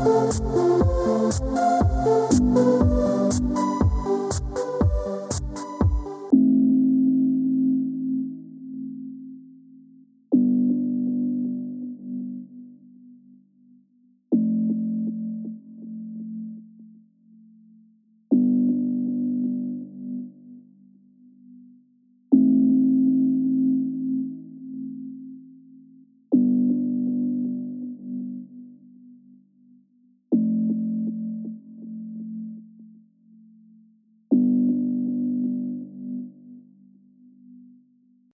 Música